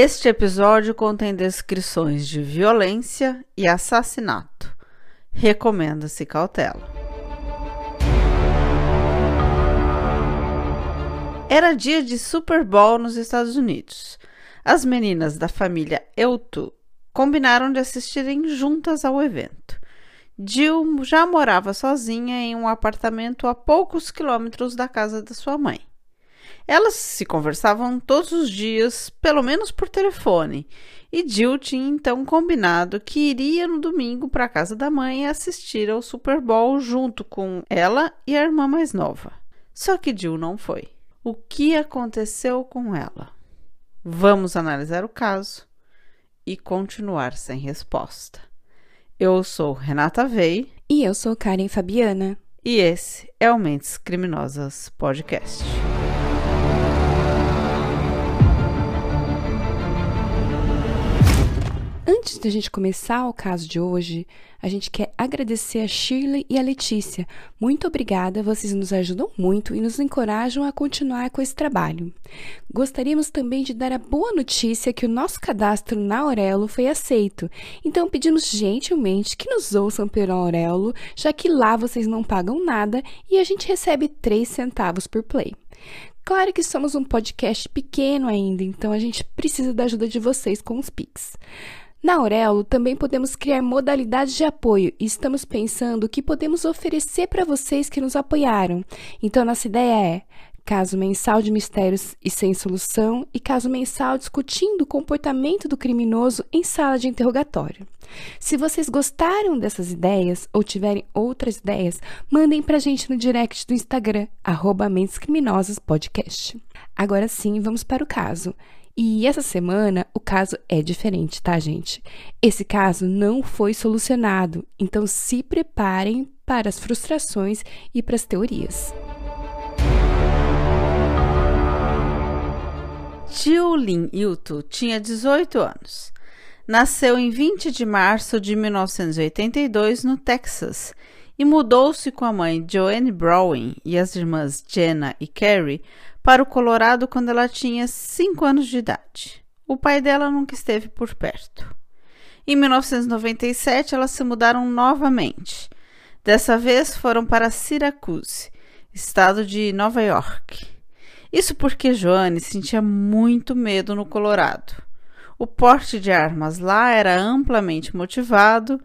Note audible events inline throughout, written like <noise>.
Este episódio contém descrições de violência e assassinato. Recomenda-se cautela. Era dia de Super Bowl nos Estados Unidos. As meninas da família Eutu combinaram de assistirem juntas ao evento. Jill já morava sozinha em um apartamento a poucos quilômetros da casa da sua mãe. Elas se conversavam todos os dias, pelo menos por telefone, e Jill tinha então combinado que iria no domingo para a casa da mãe assistir ao Super Bowl junto com ela e a irmã mais nova. Só que Jill não foi. O que aconteceu com ela? Vamos analisar o caso e continuar sem resposta. Eu sou Renata Vei. E eu sou Karen Fabiana. E esse é o Mentes Criminosas Podcast. Antes da gente começar o caso de hoje, a gente quer agradecer a Shirley e a Letícia. Muito obrigada, vocês nos ajudam muito e nos encorajam a continuar com esse trabalho. Gostaríamos também de dar a boa notícia que o nosso cadastro na Aurelo foi aceito. Então pedimos gentilmente que nos ouçam pelo Aurelo, já que lá vocês não pagam nada e a gente recebe 3 centavos por play. Claro que somos um podcast pequeno ainda, então a gente precisa da ajuda de vocês com os Pix. Na Aurelo também podemos criar modalidades de apoio e estamos pensando o que podemos oferecer para vocês que nos apoiaram. Então, nossa ideia é caso mensal de mistérios e sem solução e caso mensal discutindo o comportamento do criminoso em sala de interrogatório. Se vocês gostaram dessas ideias ou tiverem outras ideias, mandem para a gente no direct do Instagram, arroba Mentes Criminosas Podcast. Agora sim, vamos para o caso. E essa semana o caso é diferente, tá, gente? Esse caso não foi solucionado, então se preparem para as frustrações e para as teorias. Jiulin Yuto tinha 18 anos. Nasceu em 20 de março de 1982 no Texas e mudou-se com a mãe Joanne Browning e as irmãs Jenna e Carrie para o Colorado quando ela tinha 5 anos de idade. O pai dela nunca esteve por perto. Em 1997, elas se mudaram novamente. Dessa vez foram para Syracuse, estado de Nova York. Isso porque Joanne sentia muito medo no Colorado. O porte de armas lá era amplamente motivado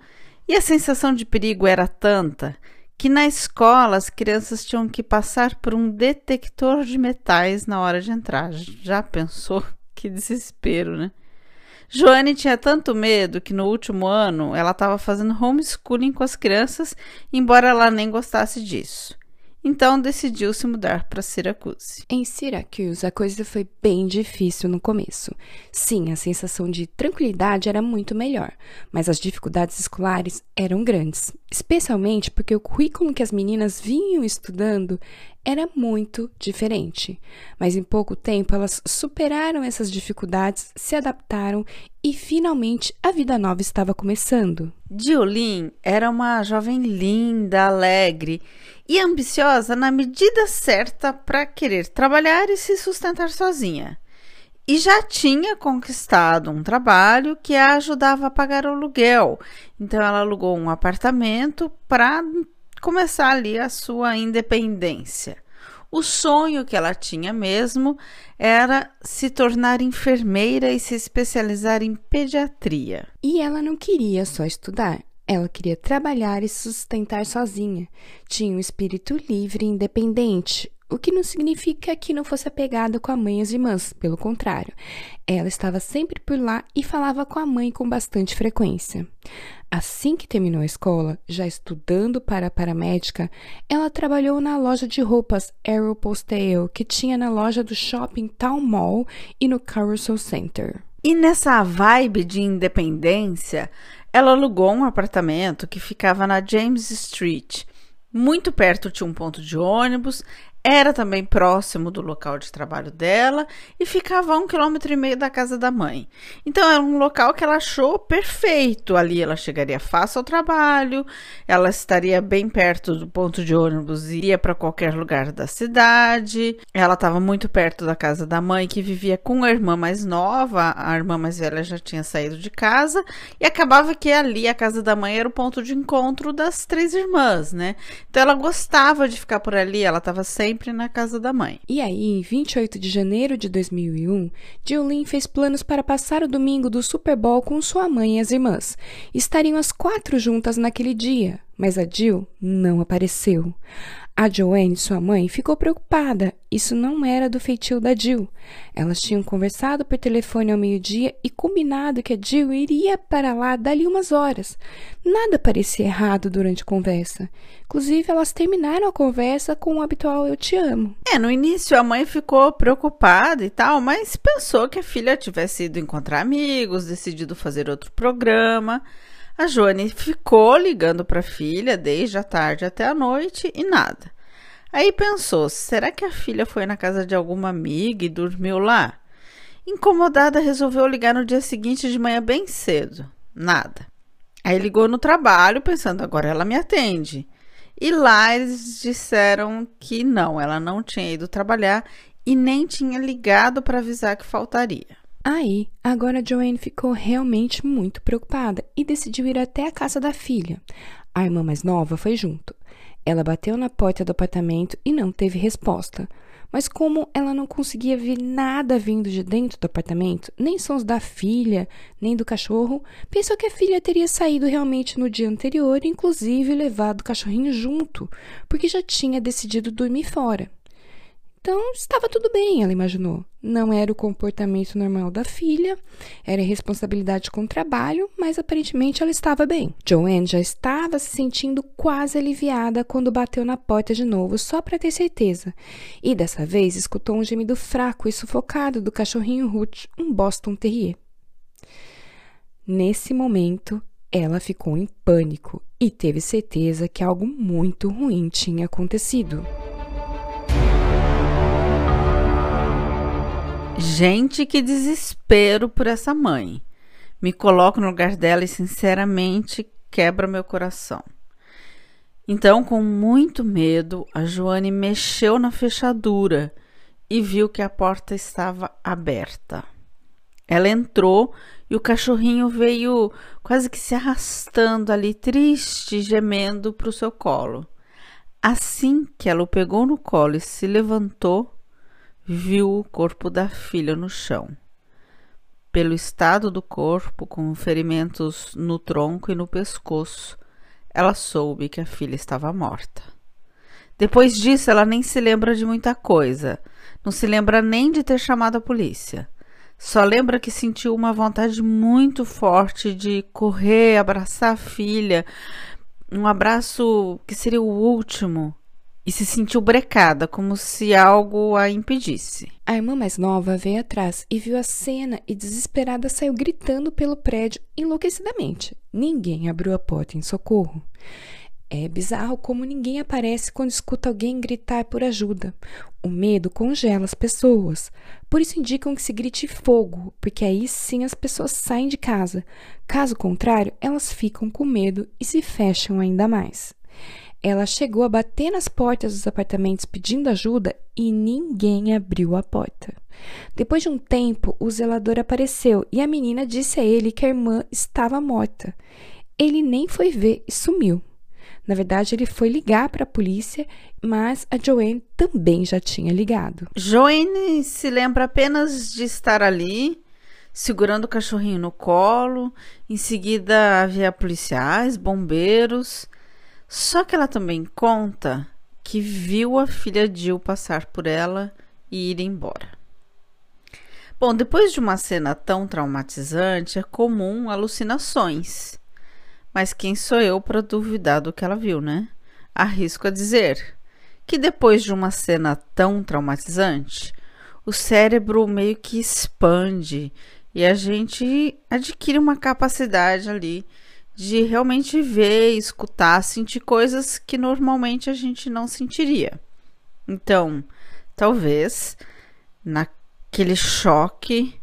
e a sensação de perigo era tanta que na escola as crianças tinham que passar por um detector de metais na hora de entrar. Já pensou? <laughs> Que desespero, né? Joane tinha tanto medo que no último ano ela estava fazendo homeschooling com as crianças, embora ela nem gostasse disso. Então decidiu se mudar para Syracuse. Em Syracuse, a coisa foi bem difícil no começo. Sim, a sensação de tranquilidade era muito melhor, mas as dificuldades escolares eram grandes, especialmente porque o currículo que as meninas vinham estudando era muito diferente. Mas em pouco tempo elas superaram essas dificuldades, se adaptaram e finalmente a vida nova estava começando. Jiolin era uma jovem linda, alegre e ambiciosa na medida certa para querer trabalhar e se sustentar sozinha. E já tinha conquistado um trabalho que a ajudava a pagar o aluguel. Então ela alugou um apartamento para começar ali a sua independência. O sonho que ela tinha mesmo era se tornar enfermeira e se especializar em pediatria. E ela não queria só estudar, ela queria trabalhar e sustentar sozinha. Tinha um espírito livre e independente, o que não significa que não fosse apegada com a mãe e as irmãs, pelo contrário. Ela estava sempre por lá e falava com a mãe com bastante frequência. Assim que terminou a escola, já estudando para paramédica, ela trabalhou na loja de roupas Aeropostale, que tinha na loja do shopping Town Mall e no Carousel Center. E nessa vibe de independência, ela alugou um apartamento que ficava na James Street. Muito perto tinha um ponto de ônibus, era também próximo do local de trabalho dela e ficava a um quilômetro e meio da casa da mãe. Então era um local que ela achou perfeito. Ali ela chegaria fácil ao trabalho, ela estaria bem perto do ponto de ônibus e ia para qualquer lugar da cidade. Ela estava muito perto da casa da mãe, que vivia com a irmã mais nova. A irmã mais velha já tinha saído de casa e acabava que ali a casa da mãe era o ponto de encontro das três irmãs, né? Então ela gostava de ficar por ali, ela estava sempre sempre na casa da mãe. E aí, em 28 de janeiro de 2001, Jolene fez planos para passar o domingo do Super Bowl com sua mãe e as irmãs. Estariam as quatro juntas naquele dia, mas a Jill não apareceu. A Joanne, sua mãe, ficou preocupada. Isso não era do feitio da Jill. Elas tinham conversado por telefone ao meio-dia e combinado que a Jill iria para lá dali umas horas. Nada parecia errado durante a conversa. Inclusive, elas terminaram a conversa com o habitual eu te amo. É, no início a mãe ficou preocupada e tal, mas pensou que a filha tivesse ido encontrar amigos, decidido fazer outro programa. A Joane ficou ligando para a filha desde a tarde até a noite e nada. Aí pensou: será que a filha foi na casa de alguma amiga e dormiu lá? Incomodada, resolveu ligar no dia seguinte de manhã bem cedo. Nada. Aí ligou no trabalho, pensando: agora ela me atende. E lá eles disseram que não, ela não tinha ido trabalhar e nem tinha ligado para avisar que faltaria. Aí, agora Joanne ficou realmente muito preocupada e decidiu ir até a casa da filha. A irmã mais nova foi junto. Ela bateu na porta do apartamento e não teve resposta. Mas como ela não conseguia ver nada vindo de dentro do apartamento, nem sons da filha, nem do cachorro, pensou que a filha teria saído realmente no dia anterior inclusive levado o cachorrinho junto, porque já tinha decidido dormir fora. Então, estava tudo bem, ela imaginou. Não era o comportamento normal da filha, era responsabilidade com o trabalho, mas aparentemente ela estava bem. Joanne já estava se sentindo quase aliviada quando bateu na porta de novo, só para ter certeza. E dessa vez escutou um gemido fraco e sufocado do cachorrinho Ruth, um Boston Terrier. Nesse momento, ela ficou em pânico e teve certeza que algo muito ruim tinha acontecido. Gente, que desespero por essa mãe. Me coloco no lugar dela e, sinceramente, quebra meu coração. Então, com muito medo, a Joane mexeu na fechadura e viu que a porta estava aberta. Ela entrou e o cachorrinho veio quase que se arrastando ali, triste, gemendo para o seu colo. Assim que ela o pegou no colo e se levantou, viu o corpo da filha no chão. Pelo estado do corpo, com ferimentos no tronco e no pescoço, ela soube que a filha estava morta. Depois disso, ela nem se lembra de muita coisa. Não se lembra nem de ter chamado a polícia. Só lembra que sentiu uma vontade muito forte de correr, abraçar a filha, um abraço que seria o último, e se sentiu brecada, como se algo a impedisse. A irmã mais nova veio atrás e viu a cena e, desesperada, saiu gritando pelo prédio enlouquecidamente. Ninguém abriu a porta em socorro. É bizarro como ninguém aparece quando escuta alguém gritar por ajuda. O medo congela as pessoas. Por isso indicam que se grite fogo, porque aí sim as pessoas saem de casa. Caso contrário, elas ficam com medo e se fecham ainda mais. Ela chegou a bater nas portas dos apartamentos pedindo ajuda e ninguém abriu a porta. Depois de um tempo, o zelador apareceu e a menina disse a ele que a irmã estava morta. Ele nem foi ver e sumiu. Na verdade, ele foi ligar para a polícia, mas a Joanne também já tinha ligado. Joanne se lembra apenas de estar ali, segurando o cachorrinho no colo. Em seguida, havia policiais, bombeiros só que ela também conta que viu a filha Jill passar por ela e ir embora. Bom, depois de uma cena tão traumatizante, é comum alucinações. Mas quem sou eu para duvidar do que ela viu, né? Arrisco a dizer que depois de uma cena tão traumatizante, o cérebro meio que expande e a gente adquire uma capacidade ali de realmente ver, escutar, sentir coisas que normalmente a gente não sentiria. Então, talvez naquele choque,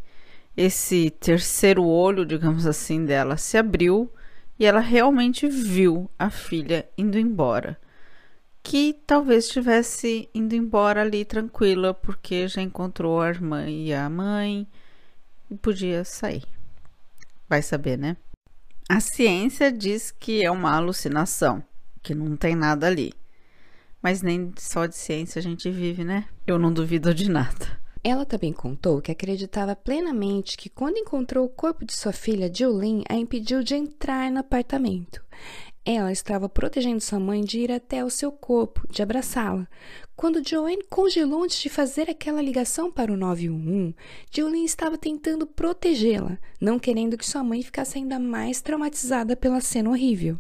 esse terceiro olho, digamos assim, dela se abriu e ela realmente viu a filha indo embora. Que talvez estivesse indo embora ali tranquila, porque já encontrou a irmã e a mãe e podia sair. Vai saber, né? A ciência diz que é uma alucinação, que não tem nada ali. Mas nem só de ciência a gente vive, né? Eu não duvido de nada. Ela também contou que acreditava plenamente que quando encontrou o corpo de sua filha, Jolene a impediu de entrar no apartamento. Ela estava protegendo sua mãe de ir até o seu corpo, de abraçá-la. Quando Joanne congelou antes de fazer aquela ligação para o 911, Jolene estava tentando protegê-la, não querendo que sua mãe ficasse ainda mais traumatizada pela cena horrível.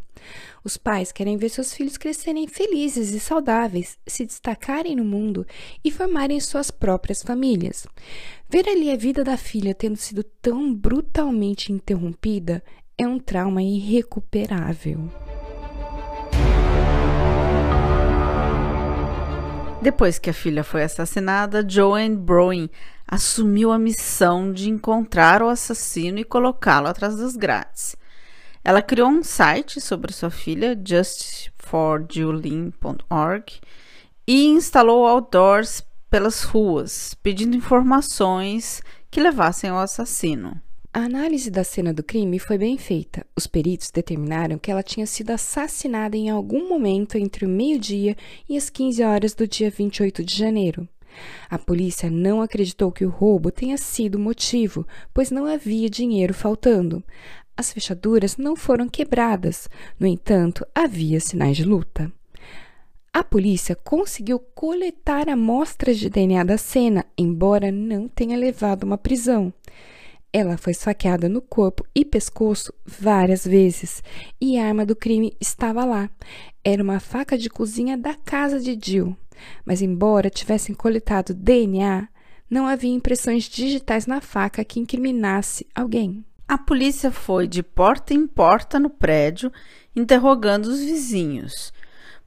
Os pais querem ver seus filhos crescerem felizes e saudáveis, se destacarem no mundo e formarem suas próprias famílias. Ver ali a vida da filha tendo sido tão brutalmente interrompida é um trauma irrecuperável. Depois que a filha foi assassinada, Joanne Brown assumiu a missão de encontrar o assassino e colocá-lo atrás das grades. Ela criou um site sobre sua filha, justforjulene.org, e instalou outdoors pelas ruas, pedindo informações que levassem ao assassino. A análise da cena do crime foi bem feita. Os peritos determinaram que ela tinha sido assassinada em algum momento entre o meio-dia e as 15 horas do dia 28 de janeiro. A polícia não acreditou que o roubo tenha sido o motivo, pois não havia dinheiro faltando. As fechaduras não foram quebradas, no entanto, havia sinais de luta. A polícia conseguiu coletar amostras de DNA da cena, embora não tenha levado uma prisão. Ela foi esfaqueada no corpo e pescoço várias vezes e a arma do crime estava lá. Era uma faca de cozinha da casa de Jill. Mas, embora tivessem coletado DNA, não havia impressões digitais na faca que incriminasse alguém. A polícia foi de porta em porta no prédio, interrogando os vizinhos,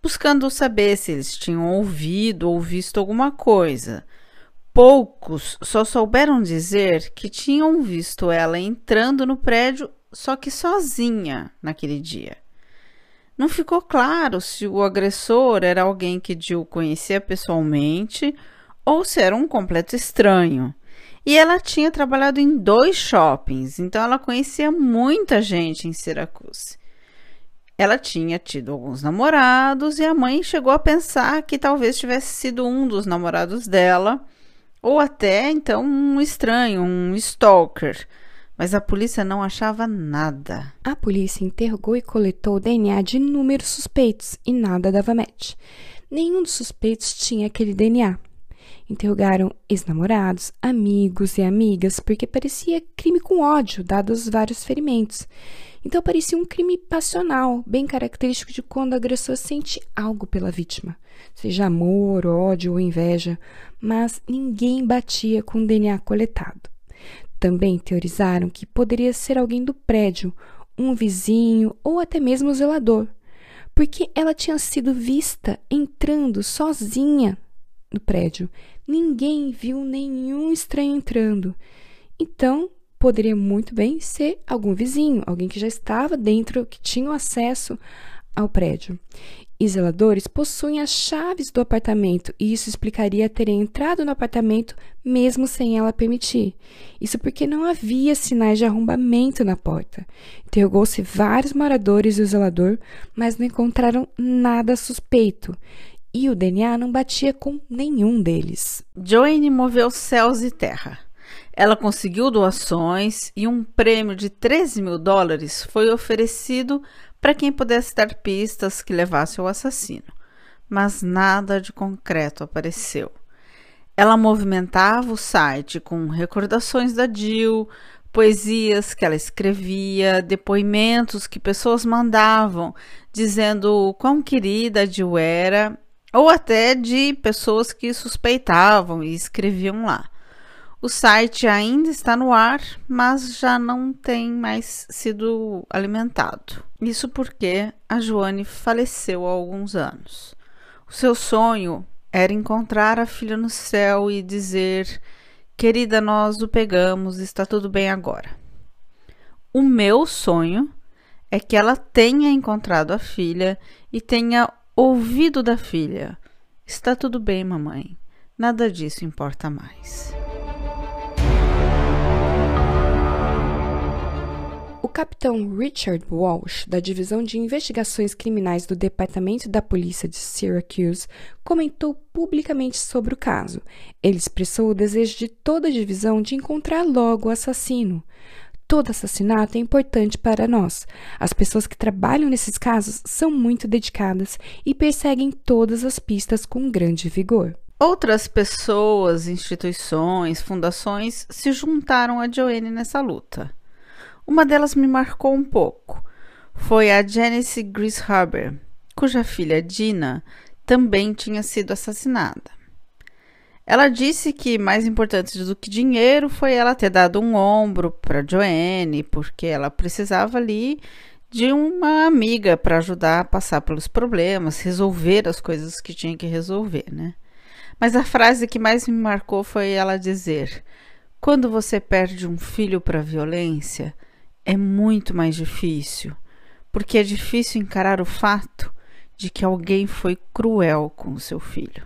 buscando saber se eles tinham ouvido ou visto alguma coisa. Poucos só souberam dizer que tinham visto ela entrando no prédio, só que sozinha naquele dia. Não ficou claro se o agressor era alguém que Jill conhecia pessoalmente ou se era um completo estranho. E ela tinha trabalhado em dois shoppings, então ela conhecia muita gente em Syracuse. Ela tinha tido alguns namorados e a mãe chegou a pensar que talvez tivesse sido um dos namorados dela ou até então um estranho, um stalker. Mas a polícia não achava nada. A polícia interrogou e coletou o DNA de inúmeros suspeitos e nada dava match. Nenhum dos suspeitos tinha aquele DNA. Interrogaram ex-namorados, amigos e amigas, porque parecia crime com ódio, dados os vários ferimentos. Então parecia um crime passional, bem característico de quando o agressor sente algo pela vítima, seja amor, ódio ou inveja, mas ninguém batia com o DNA coletado. Também teorizaram que poderia ser alguém do prédio, um vizinho ou até mesmo o zelador, porque ela tinha sido vista entrando sozinha no prédio. Ninguém viu nenhum estranho entrando. Então, poderia muito bem ser algum vizinho, alguém que já estava dentro, que tinha acesso ao prédio e zeladores possuem as chaves do apartamento e isso explicaria ter entrado no apartamento mesmo sem ela permitir. Isso porque não havia sinais de arrombamento na porta. Interrogou-se vários moradores e o zelador, mas não encontraram nada suspeito. E o DNA não batia com nenhum deles. Joanne moveu céus e terra. Ela conseguiu doações e um prêmio de 13 mil dólares foi oferecido para quem pudesse dar pistas que levasse ao assassino, mas nada de concreto apareceu. Ela movimentava o site com recordações da Jill, poesias que ela escrevia, depoimentos que pessoas mandavam dizendo quão querida a Jill era, ou até de pessoas que suspeitavam e escreviam lá. O site ainda está no ar, mas já não tem mais sido alimentado. Isso porque a Joane faleceu há alguns anos. O seu sonho era encontrar a filha no céu e dizer: Querida, nós o pegamos, está tudo bem agora. O meu sonho é que ela tenha encontrado a filha e tenha ouvido da filha: Está tudo bem, mamãe. Nada disso importa mais. Capitão Richard Walsh, da Divisão de Investigações Criminais do Departamento da Polícia de Syracuse, comentou publicamente sobre o caso. Ele expressou o desejo de toda a divisão de encontrar logo o assassino. Todo assassinato é importante para nós. As pessoas que trabalham nesses casos são muito dedicadas e perseguem todas as pistas com grande vigor. Outras pessoas, instituições, fundações se juntaram a Joanne nessa luta. Uma delas me marcou um pouco. Foi a Janice Grishaber, cuja filha Dina também tinha sido assassinada. Ela disse que mais importante do que dinheiro foi ela ter dado um ombro para Joanne, porque ela precisava ali de uma amiga para ajudar a passar pelos problemas, resolver as coisas que tinha que resolver, né? Mas a frase que mais me marcou foi ela dizer: quando você perde um filho para violência, é muito mais difícil, porque é difícil encarar o fato de que alguém foi cruel com o seu filho.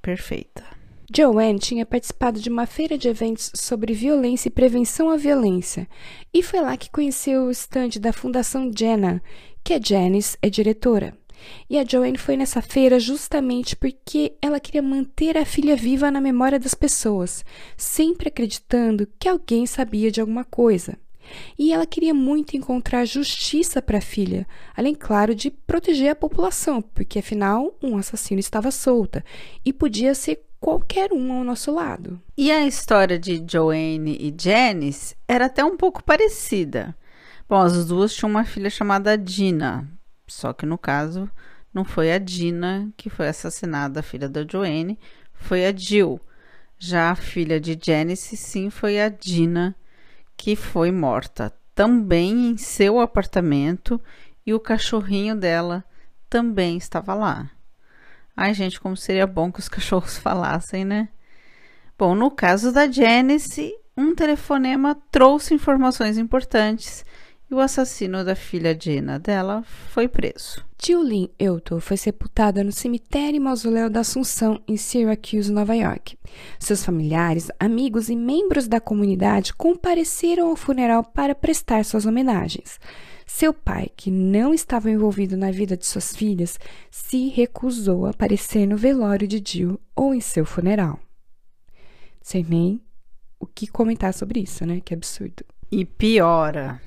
Perfeita. Joanne tinha participado de uma feira de eventos sobre violência e prevenção à violência, e foi lá que conheceu o estande da Fundação Jenna, que a Janice é diretora. E a Joanne foi nessa feira justamente porque ela queria manter a filha viva na memória das pessoas, sempre acreditando que alguém sabia de alguma coisa. E ela queria muito encontrar justiça para a filha, além, claro, de proteger a população, porque afinal um assassino estava solta e podia ser qualquer um ao nosso lado. E a história de Joanne e Janice era até um pouco parecida. Bom, as duas tinham uma filha chamada Dina, só que no caso não foi a Dina que foi assassinada, a filha da Joanne, foi a Jill. Já a filha de Janice, sim, foi a Dina que foi morta também em seu apartamento e o cachorrinho dela também estava lá. Ai, gente, como seria bom que os <laughs> cachorros falassem, né? Bom, no caso da Janice, um telefonema trouxe informações importantes e o assassino da filha Dina dela foi preso. Julie Euto foi sepultada no cemitério e mausoléu da Assunção, em Syracuse, Nova York. Seus familiares, amigos e membros da comunidade compareceram ao funeral para prestar suas homenagens. Seu pai, que não estava envolvido na vida de suas filhas, se recusou a aparecer no velório de Jill ou em seu funeral. Sem nem o que comentar sobre isso, né? Que absurdo. E piora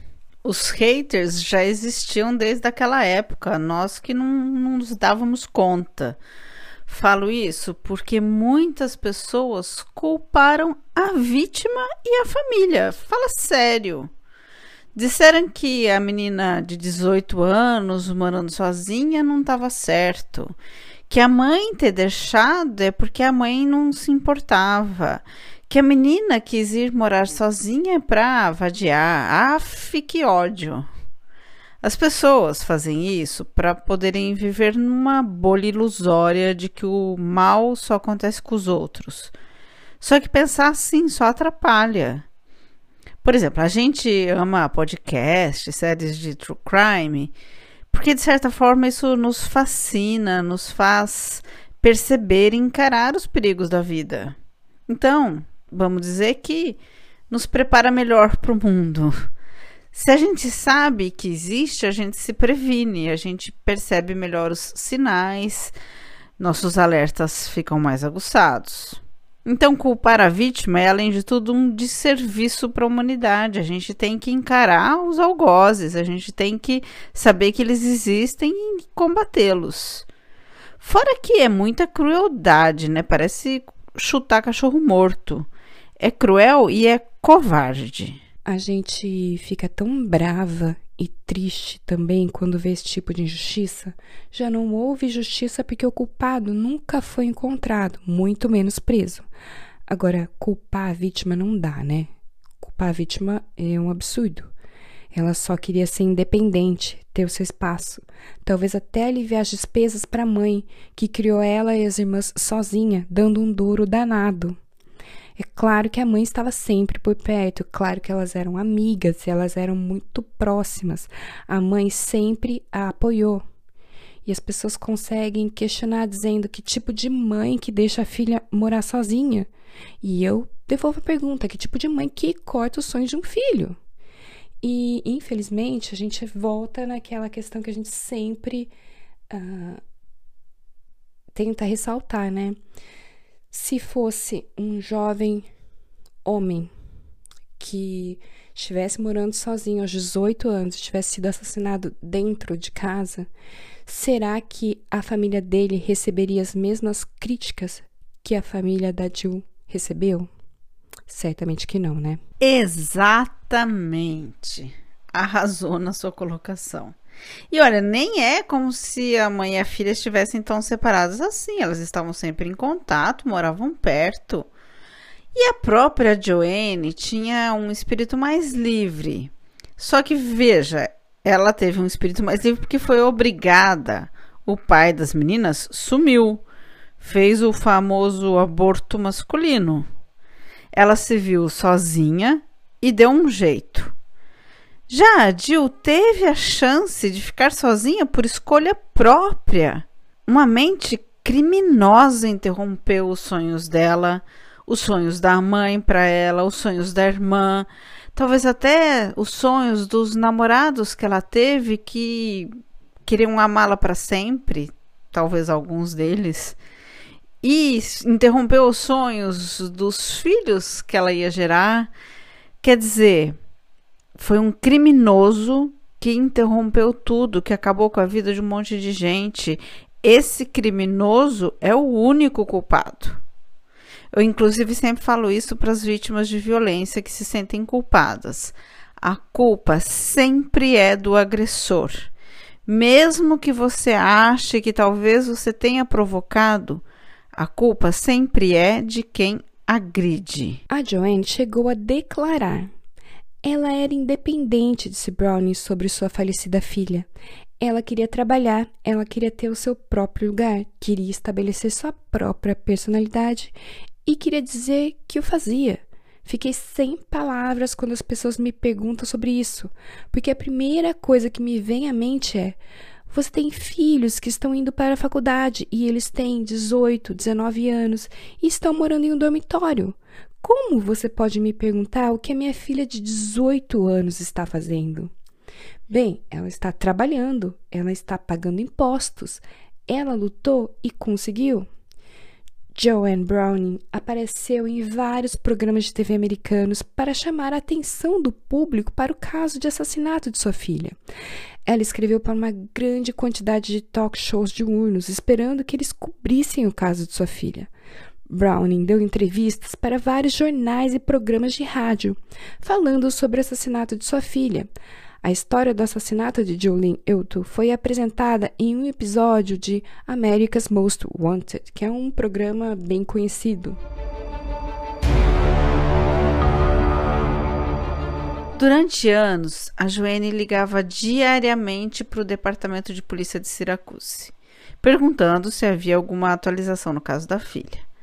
os haters já existiam desde aquela época, nós que não, não nos dávamos conta. Falo isso porque muitas pessoas culparam a vítima e a família. Fala sério. Disseram que a menina de 18 anos morando sozinha não estava certo. Que a mãe ter deixado é porque a mãe não se importava que a menina quis ir morar sozinha para vadiar. Aff, que ódio! As pessoas fazem isso para poderem viver numa bolha ilusória de que o mal só acontece com os outros. Só que pensar assim só atrapalha. Por exemplo, a gente ama podcast, séries de true crime, porque de certa forma isso nos fascina, nos faz perceber e encarar os perigos da vida. Então, vamos dizer que nos prepara melhor para o mundo. Se a gente sabe que existe, a gente se previne, a gente percebe melhor os sinais, nossos alertas ficam mais aguçados. Então, culpar a vítima é, além de tudo, um desserviço para a humanidade. A gente tem que encarar os algozes, a gente tem que saber que eles existem e combatê-los. Fora que é muita crueldade, né? Parece chutar cachorro morto é cruel e é covarde. A gente fica tão brava e triste também quando vê esse tipo de injustiça. Já não houve justiça porque o culpado nunca foi encontrado, muito menos preso. Agora, culpar a vítima não dá, né? Culpar a vítima é um absurdo. Ela só queria ser independente, ter o seu espaço, talvez até aliviar as despesas para a mãe, que criou ela e as irmãs sozinha, dando um duro danado. É claro que a mãe estava sempre por perto, claro que elas eram amigas, elas eram muito próximas. A mãe sempre a apoiou. E as pessoas conseguem questionar dizendo que tipo de mãe que deixa a filha morar sozinha. E eu devolvo a pergunta: que tipo de mãe que corta os sonhos de um filho? E, infelizmente, a gente volta naquela questão que a gente sempre uh, tenta ressaltar, né? Se fosse um jovem homem que estivesse morando sozinho aos 18 anos, tivesse sido assassinado dentro de casa, será que a família dele receberia as mesmas críticas que a família da Jill recebeu? Certamente que não, né? Exatamente. Arrasou na sua colocação. E olha, nem é como se a mãe e a filha estivessem tão separadas assim. Elas estavam sempre em contato, moravam perto. E a própria Joanne tinha um espírito mais livre. Só que veja, ela teve um espírito mais livre porque foi obrigada. O pai das meninas sumiu, fez o famoso aborto masculino. Ela se viu sozinha e deu um jeito. Já a Jill teve a chance de ficar sozinha por escolha própria. Uma mente criminosa interrompeu os sonhos dela, os sonhos da mãe para ela, os sonhos da irmã, talvez até os sonhos dos namorados que ela teve que queriam amá-la para sempre, talvez alguns deles e interrompeu os sonhos dos filhos que ela ia gerar. Quer dizer, foi um criminoso que interrompeu tudo, que acabou com a vida de um monte de gente. Esse criminoso é o único culpado. Eu, inclusive, sempre falo isso para as vítimas de violência que se sentem culpadas. A culpa sempre é do agressor. Mesmo que você ache que talvez você tenha provocado, a culpa sempre é de quem agride. A Joanne chegou a declarar. Ela era independente, disse Brownie sobre sua falecida filha. Ela queria trabalhar, ela queria ter o seu próprio lugar, queria estabelecer sua própria personalidade e queria dizer que o fazia. Fiquei sem palavras quando as pessoas me perguntam sobre isso, porque a primeira coisa que me vem à mente é: você tem filhos que estão indo para a faculdade e eles têm 18, 19 anos e estão morando em um dormitório. Como você pode me perguntar o que a minha filha de 18 anos está fazendo? Bem, ela está trabalhando, ela está pagando impostos, ela lutou e conseguiu. Joanne Browning apareceu em vários programas de TV americanos para chamar a atenção do público para o caso de assassinato de sua filha. Ela escreveu para uma grande quantidade de talk shows diurnos, esperando que eles cobrissem o caso de sua filha. Browning deu entrevistas para vários jornais e programas de rádio, falando sobre o assassinato de sua filha. A história do assassinato de Jolene Euto foi apresentada em um episódio de America's Most Wanted, que é um programa bem conhecido. Durante anos, a Joanne ligava diariamente para o departamento de polícia de Syracuse, perguntando se havia alguma atualização no caso da filha.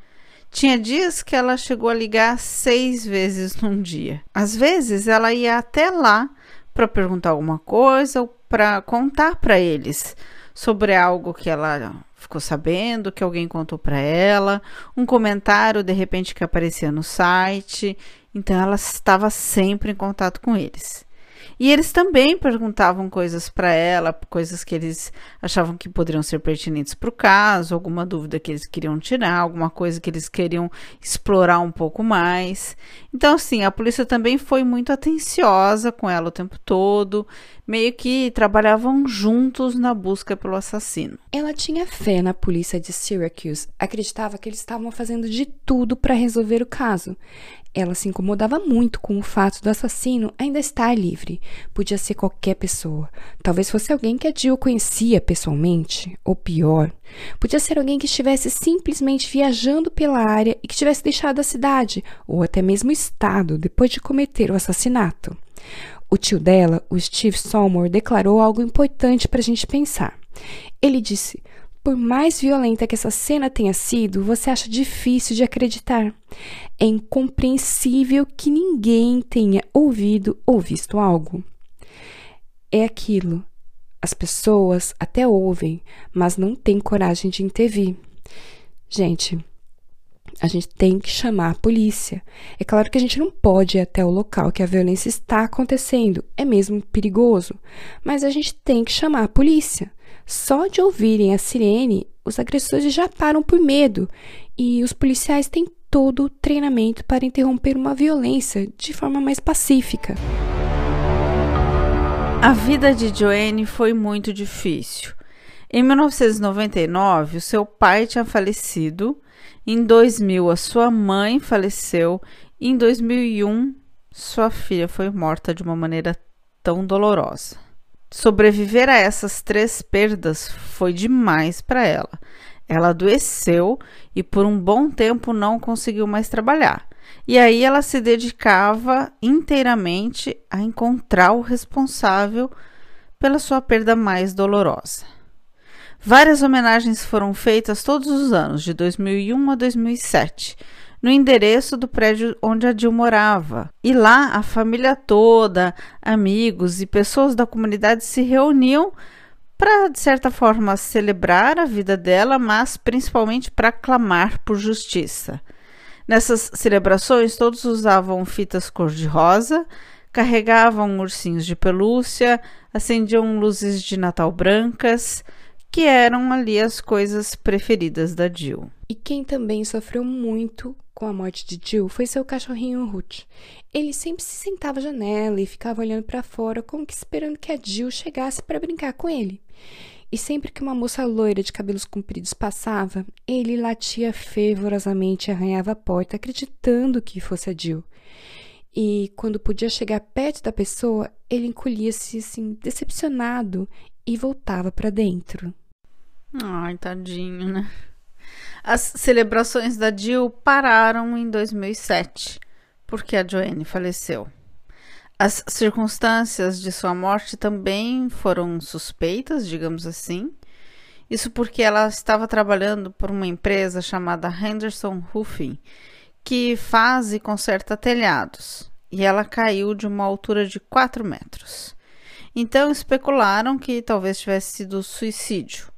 Tinha dias que ela chegou a ligar seis vezes num dia. Às vezes, ela ia até lá para perguntar alguma coisa ou para contar para eles sobre algo que ela ficou sabendo, que alguém contou para ela, um comentário de repente que aparecia no site então ela estava sempre em contato com eles. E eles também perguntavam coisas para ela, coisas que eles achavam que poderiam ser pertinentes para o caso, alguma dúvida que eles queriam tirar, alguma coisa que eles queriam explorar um pouco mais. Então, assim, a polícia também foi muito atenciosa com ela o tempo todo, meio que trabalhavam juntos na busca pelo assassino. Ela tinha fé na polícia de Syracuse, acreditava que eles estavam fazendo de tudo para resolver o caso. Ela se incomodava muito com o fato do assassino ainda estar livre. Podia ser qualquer pessoa. Talvez fosse alguém que a Jill conhecia pessoalmente, ou pior, podia ser alguém que estivesse simplesmente viajando pela área e que tivesse deixado a cidade, ou até mesmo o estado, depois de cometer o assassinato. O tio dela, o Steve Sommer, declarou algo importante para a gente pensar. Ele disse: Por mais violenta que essa cena tenha sido, você acha difícil de acreditar. É incompreensível que ninguém tenha ouvido ou visto algo. É aquilo. As pessoas até ouvem, mas não têm coragem de intervir. Gente, a gente tem que chamar a polícia. É claro que a gente não pode ir até o local que a violência está acontecendo, é mesmo perigoso, mas a gente tem que chamar a polícia. Só de ouvirem a sirene, os agressores já param por medo e os policiais têm todo o treinamento para interromper uma violência de forma mais pacífica. A vida de Joanne foi muito difícil. Em 1999, o seu pai tinha falecido em 2000, a sua mãe faleceu. Em 2001, sua filha foi morta de uma maneira tão dolorosa. Sobreviver a essas três perdas foi demais para ela. Ela adoeceu e por um bom tempo não conseguiu mais trabalhar. E aí ela se dedicava inteiramente a encontrar o responsável pela sua perda mais dolorosa. Várias homenagens foram feitas todos os anos, de 2001 a 2007, no endereço do prédio onde a Jill morava. E lá a família toda, amigos e pessoas da comunidade se reuniam para, de certa forma, celebrar a vida dela, mas principalmente para clamar por justiça. Nessas celebrações, todos usavam fitas cor-de-rosa, carregavam ursinhos de pelúcia, acendiam luzes de Natal brancas que eram ali as coisas preferidas da Jill. E quem também sofreu muito com a morte de Jill foi seu cachorrinho Ruth. Ele sempre se sentava à janela e ficava olhando para fora, como que esperando que a Jill chegasse para brincar com ele. E sempre que uma moça loira de cabelos compridos passava, ele latia fervorosamente e arranhava a porta, acreditando que fosse a Jill. E quando podia chegar perto da pessoa, ele encolhia-se assim, decepcionado e voltava para dentro. Ai, tadinho, né? As celebrações da Jill pararam em 2007, porque a Joanne faleceu. As circunstâncias de sua morte também foram suspeitas, digamos assim. Isso porque ela estava trabalhando por uma empresa chamada Henderson Roofing, que faz e conserta telhados, e ela caiu de uma altura de 4 metros. Então especularam que talvez tivesse sido suicídio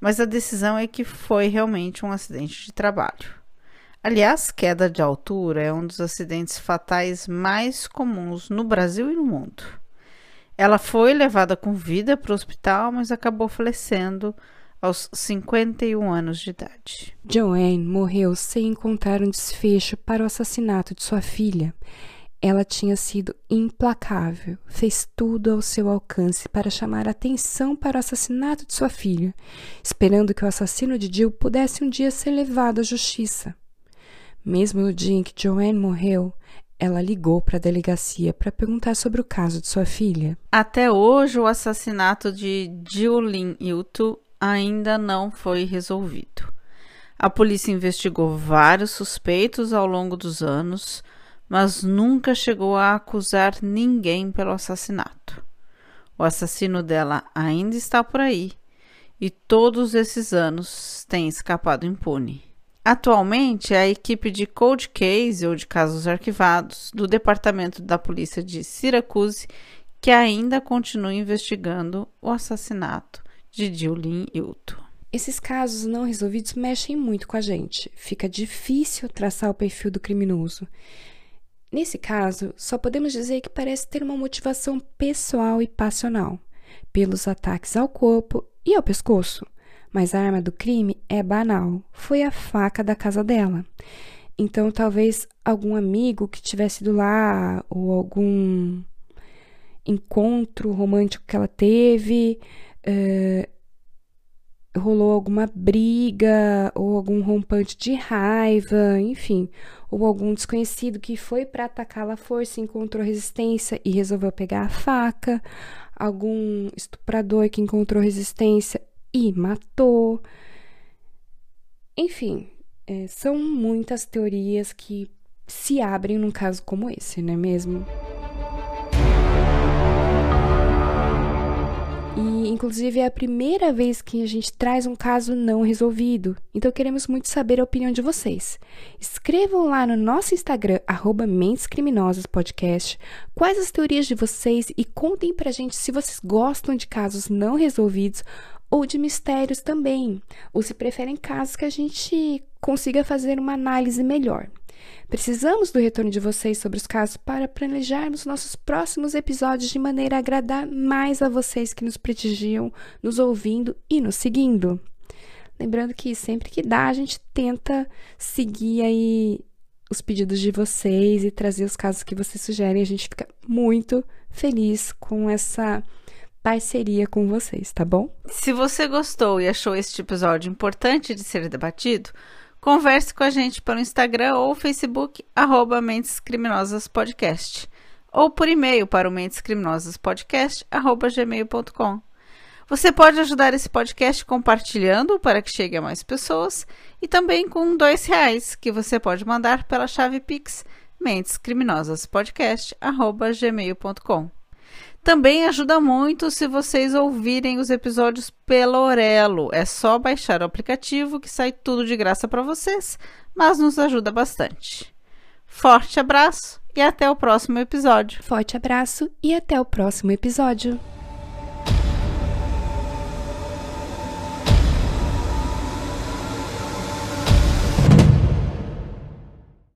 mas a decisão é que foi realmente um acidente de trabalho. Aliás, queda de altura é um dos acidentes fatais mais comuns no Brasil e no mundo. Ela foi levada com vida para o hospital, mas acabou falecendo aos 51 anos de idade. Joanne morreu sem encontrar um desfecho para o assassinato de sua filha. Ela tinha sido implacável, fez tudo ao seu alcance para chamar atenção para o assassinato de sua filha, esperando que o assassino de Jill pudesse um dia ser levado à justiça. Mesmo no dia em que Joanne morreu, ela ligou para a delegacia para perguntar sobre o caso de sua filha. Até hoje, o assassinato de Lynn Hilton ainda não foi resolvido. A polícia investigou vários suspeitos ao longo dos anos mas nunca chegou a acusar ninguém pelo assassinato. O assassino dela ainda está por aí e todos esses anos tem escapado impune. Atualmente, a equipe de Cold Case ou de casos arquivados do Departamento da Polícia de Syracuse que ainda continua investigando o assassinato de Julian Hilton. Esses casos não resolvidos mexem muito com a gente. Fica difícil traçar o perfil do criminoso. Nesse caso, só podemos dizer que parece ter uma motivação pessoal e passional, pelos ataques ao corpo e ao pescoço. Mas a arma do crime é banal, foi a faca da casa dela. Então, talvez algum amigo que tivesse ido lá, ou algum encontro romântico que ela teve, uh, rolou alguma briga ou algum rompante de raiva, enfim, ou algum desconhecido que foi para atacá-la à força, encontrou resistência e resolveu pegar a faca, algum estuprador que encontrou resistência e matou. Enfim, é, são muitas teorias que se abrem num caso como esse, não é mesmo? Inclusive é a primeira vez que a gente traz um caso não resolvido, então queremos muito saber a opinião de vocês. Escrevam lá no nosso Instagram, arroba Mentes Criminosas Podcast, quais as teorias de vocês e contem pra gente se vocês gostam de casos não resolvidos ou de mistérios também, ou se preferem casos que a gente consiga fazer uma análise melhor. Precisamos do retorno de vocês sobre os casos para planejarmos nossos próximos episódios de maneira a agradar mais a vocês que nos prestigiam, nos ouvindo e nos seguindo. Lembrando que sempre que dá, a gente tenta seguir aí os pedidos de vocês e trazer os casos que vocês sugerem. A gente fica muito feliz com essa parceria com vocês, tá bom? Se você gostou e achou este episódio importante de ser debatido, converse com a gente pelo Instagram ou Facebook, arroba Mentes Criminosas Podcast, ou por e-mail para o mentescriminosaspodcast.gmail.com. Você pode ajudar esse podcast compartilhando para que chegue a mais pessoas e também com dois reais que você pode mandar pela chave Pix mentescriminosaspodcast.gmail.com. Também ajuda muito se vocês ouvirem os episódios pelo Orelo. É só baixar o aplicativo que sai tudo de graça para vocês, mas nos ajuda bastante. Forte abraço e até o próximo episódio. Forte abraço e até o próximo episódio.